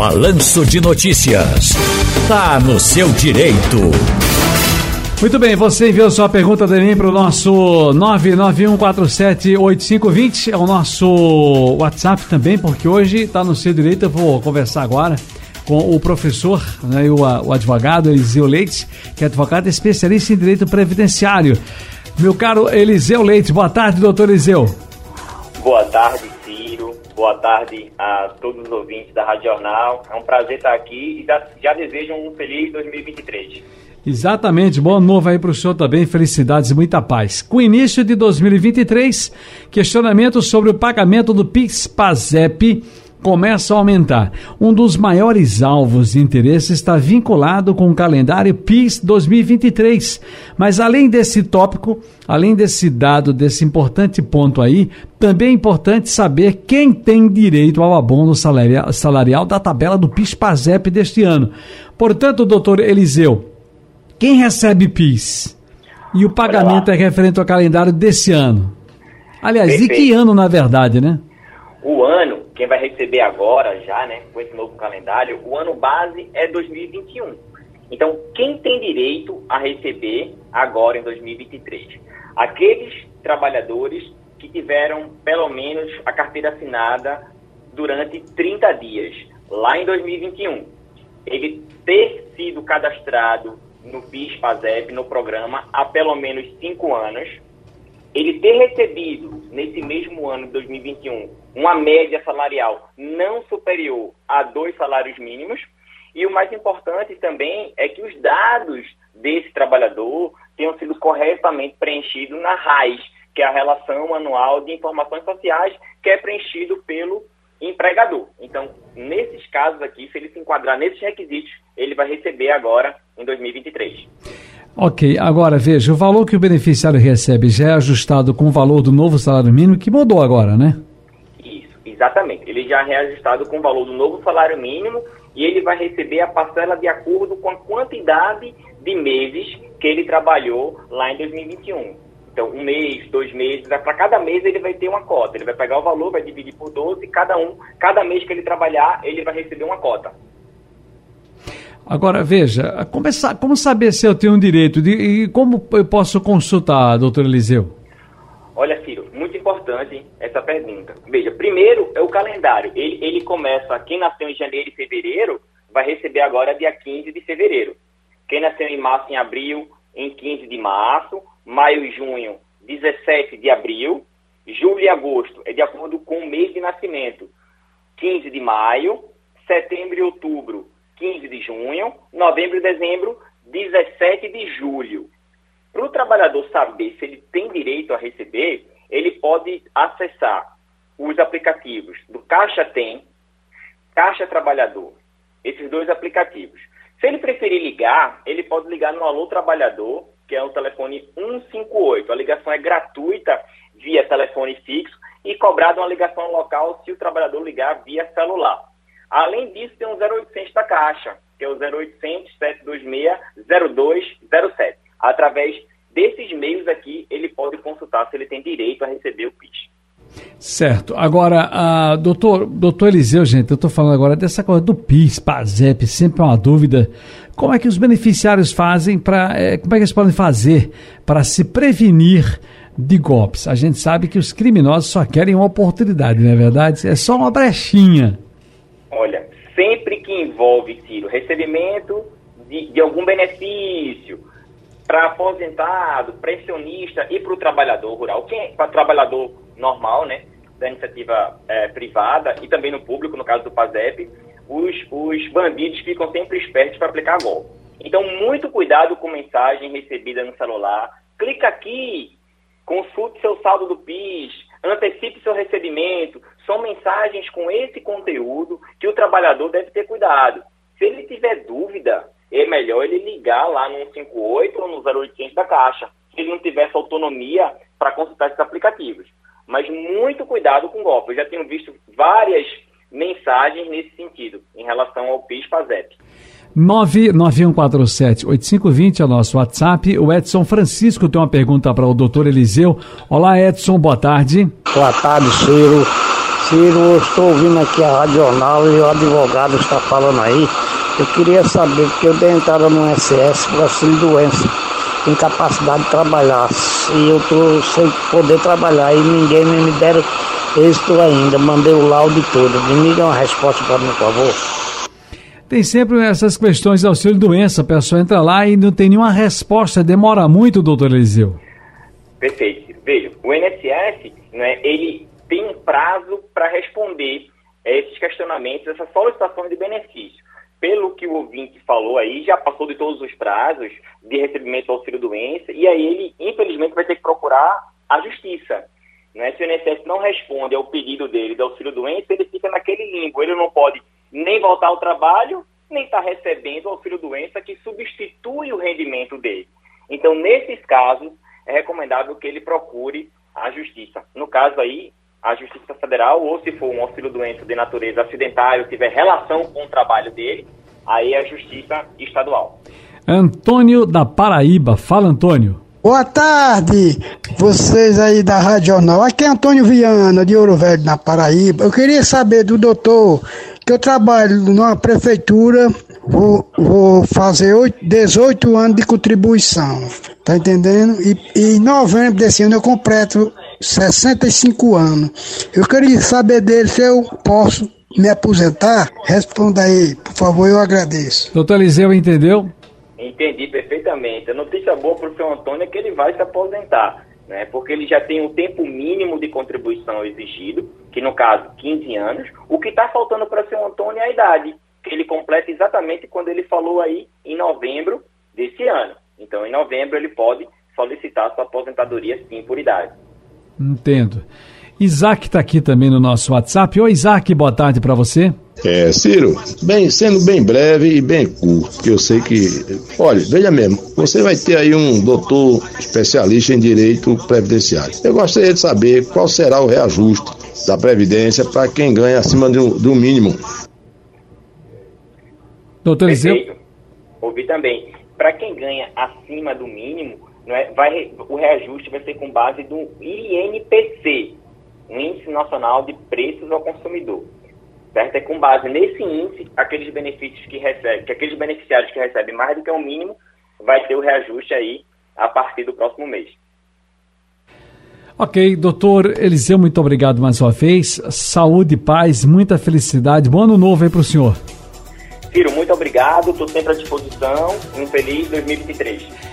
Balanço de Notícias. Tá no seu direito. Muito bem, você enviou sua pergunta também para o nosso 991478520, é o nosso WhatsApp também, porque hoje está no seu direito, eu vou conversar agora com o professor né, e o, o advogado Eliseu Leite, que é advogado especialista em direito previdenciário. Meu caro Eliseu Leite, boa tarde, doutor Eliseu. Boa tarde. Boa tarde a todos os ouvintes da Rádio Jornal. É um prazer estar aqui e já, desejo um feliz 2023. Exatamente, bom novo aí para o senhor também, felicidades e muita paz. Com o início de 2023, questionamentos sobre o pagamento do PIX-PASEP começam a aumentar. Um dos maiores alvos de interesse está vinculado com o calendário PIS 2023. Mas além desse tópico, além desse dado, desse importante ponto aí, também é importante saber quem tem direito ao abono salarial, salarial da tabela do PIS-PASEP deste ano. Portanto, doutor Eliseu, quem recebe PIS? E o pagamento é referente ao calendário desse ano? Aliás, Perfeito. e que ano, na verdade, né? O ano quem vai receber agora já, né, com esse novo calendário, o ano base é 2021. Então, quem tem direito a receber agora em 2023? Aqueles trabalhadores que tiveram pelo menos a carteira assinada durante 30 dias, lá em 2021. Ele ter sido cadastrado no PIS-PASEP, no programa, há pelo menos 5 anos, ele ter recebido nesse mesmo ano de 2021 uma média salarial não superior a dois salários mínimos e o mais importante também é que os dados desse trabalhador tenham sido corretamente preenchidos na RAIS, que é a Relação Anual de Informações Sociais, que é preenchido pelo empregador. Então, nesses casos aqui, se ele se enquadrar nesses requisitos, ele vai receber agora em 2023. Ok, agora veja, o valor que o beneficiário recebe já é ajustado com o valor do novo salário mínimo, que mudou agora, né? Exatamente. Ele já é reajustado com o valor do novo salário mínimo e ele vai receber a parcela de acordo com a quantidade de meses que ele trabalhou lá em 2021. Então, um mês, dois meses, para cada mês ele vai ter uma cota. Ele vai pegar o valor, vai dividir por 12, cada um, cada mês que ele trabalhar, ele vai receber uma cota. Agora, veja, como, é, como saber se eu tenho um direito de, e como eu posso consultar, doutor Eliseu? Olha, Ciro, importante essa pergunta. Veja, primeiro é o calendário. Ele, ele começa, quem nasceu em janeiro e fevereiro, vai receber agora dia 15 de fevereiro. Quem nasceu em março e abril, em 15 de março. Maio e junho, 17 de abril. Julho e agosto, é de acordo com o mês de nascimento. 15 de maio. Setembro e outubro, 15 de junho, novembro e dezembro, 17 de julho. Para o trabalhador saber se ele tem direito a receber, ele pode acessar os aplicativos do Caixa Tem, Caixa Trabalhador, esses dois aplicativos. Se ele preferir ligar, ele pode ligar no Alô Trabalhador, que é o telefone 158. A ligação é gratuita via telefone fixo e cobrada uma ligação local se o trabalhador ligar via celular. Além disso, tem um 0800 da Caixa, que é o 0800 726 0207. Através desses meios aqui, ele pode consultar se ele tem direito a receber o PIS. Certo. Agora, doutor, doutor Eliseu, gente, eu estou falando agora dessa coisa do PIS, PASEP, sempre é uma dúvida. Como é que os beneficiários fazem para. É, como é que eles podem fazer para se prevenir de golpes? A gente sabe que os criminosos só querem uma oportunidade, não é verdade? É só uma brechinha. Olha, sempre que envolve, Ciro, recebimento de, de algum benefício para aposentado, pensionista e para o trabalhador rural, quem para o trabalhador normal, né, da iniciativa é, privada e também no público, no caso do PASEP, os, os bandidos ficam sempre espertos para aplicar golpe. Então, muito cuidado com mensagem recebida no celular. Clica aqui, consulte seu saldo do PIS, antecipe seu recebimento. São mensagens com esse conteúdo que o trabalhador deve ter cuidado. Se ele tiver dúvida, é melhor ele ligar lá no 158 ou no 0800 da Caixa, se ele não tiver essa autonomia para consultar esses aplicativos. Mas muito cuidado com o golpe. Eu já tenho visto várias mensagens nesse sentido, em relação ao PIS-PASEP. 99147-8520 é o nosso WhatsApp. O Edson Francisco tem uma pergunta para o doutor Eliseu. Olá, Edson, boa tarde. Boa tarde, Ciro. Ciro, eu estou ouvindo aqui a Radional e o advogado está falando aí. Eu queria saber, porque eu dei entrada no SS por auxílio doença, incapacidade de trabalhar. E eu estou sem poder trabalhar e ninguém me deram êxito ainda. Mandei o laudo e tudo. Me dê uma resposta para mim, por favor. Tem sempre essas questões de auxílio doença. A pessoa entra lá e não tem nenhuma resposta. Demora muito, doutor Eliseu. Perfeito. Veja, o INSS, né, ele tem um prazo para responder esses questionamentos, essas solicitações de benefício. Pelo que o ouvinte falou aí, já passou de todos os prazos de recebimento do auxílio-doença, e aí ele, infelizmente, vai ter que procurar a justiça. Né? Se o INSS não responde ao pedido dele do auxílio-doença, ele fica naquele limbo. Ele não pode nem voltar ao trabalho, nem estar tá recebendo o auxílio-doença que substitui o rendimento dele. Então, nesses casos, é recomendável que ele procure a justiça. No caso aí, a Justiça Federal, ou se for um auxílio-doença de natureza acidentária, tiver relação com o trabalho dele, aí é a Justiça Estadual. Antônio da Paraíba. Fala, Antônio. Boa tarde, vocês aí da Radional. Aqui é Antônio Viana, de Ouro Velho, na Paraíba. Eu queria saber do doutor que eu trabalho numa prefeitura, vou, vou fazer 8, 18 anos de contribuição, tá entendendo? E, e em novembro desse ano eu completo 65 anos. Eu queria saber dele se eu posso me aposentar. Responda aí, por favor, eu agradeço. Doutor Eliseu, entendeu? Entendi perfeitamente. A notícia boa para o senhor Antônio é que ele vai se aposentar, né? porque ele já tem um tempo mínimo de contribuição exigido, que no caso 15 anos. O que está faltando para o senhor Antônio é a idade, que ele completa exatamente quando ele falou aí em novembro desse ano. Então, em novembro, ele pode solicitar sua aposentadoria sim por idade. Entendo. Isaac está aqui também no nosso WhatsApp. Oi, Isaac, boa tarde para você. É, Ciro, bem, sendo bem breve e bem curto, porque eu sei que. Olha, veja mesmo, você vai ter aí um doutor especialista em direito previdenciário. Eu gostaria de saber qual será o reajuste da Previdência para quem ganha acima do, do mínimo. Doutor Eliseu? Ouvi também. Para quem ganha acima do mínimo, não é, vai, o reajuste vai ser com base do INPC, Índice Nacional de Preços ao Consumidor. Certo? É com base nesse índice, aqueles benefícios que recebem, que aqueles beneficiários que recebem mais do que o mínimo, vai ter o reajuste aí a partir do próximo mês. Ok, doutor Eliseu, muito obrigado mais uma vez. Saúde, paz, muita felicidade. Bom ano novo aí para o senhor. Ciro, muito obrigado. Estou sempre à disposição. Um feliz 2023.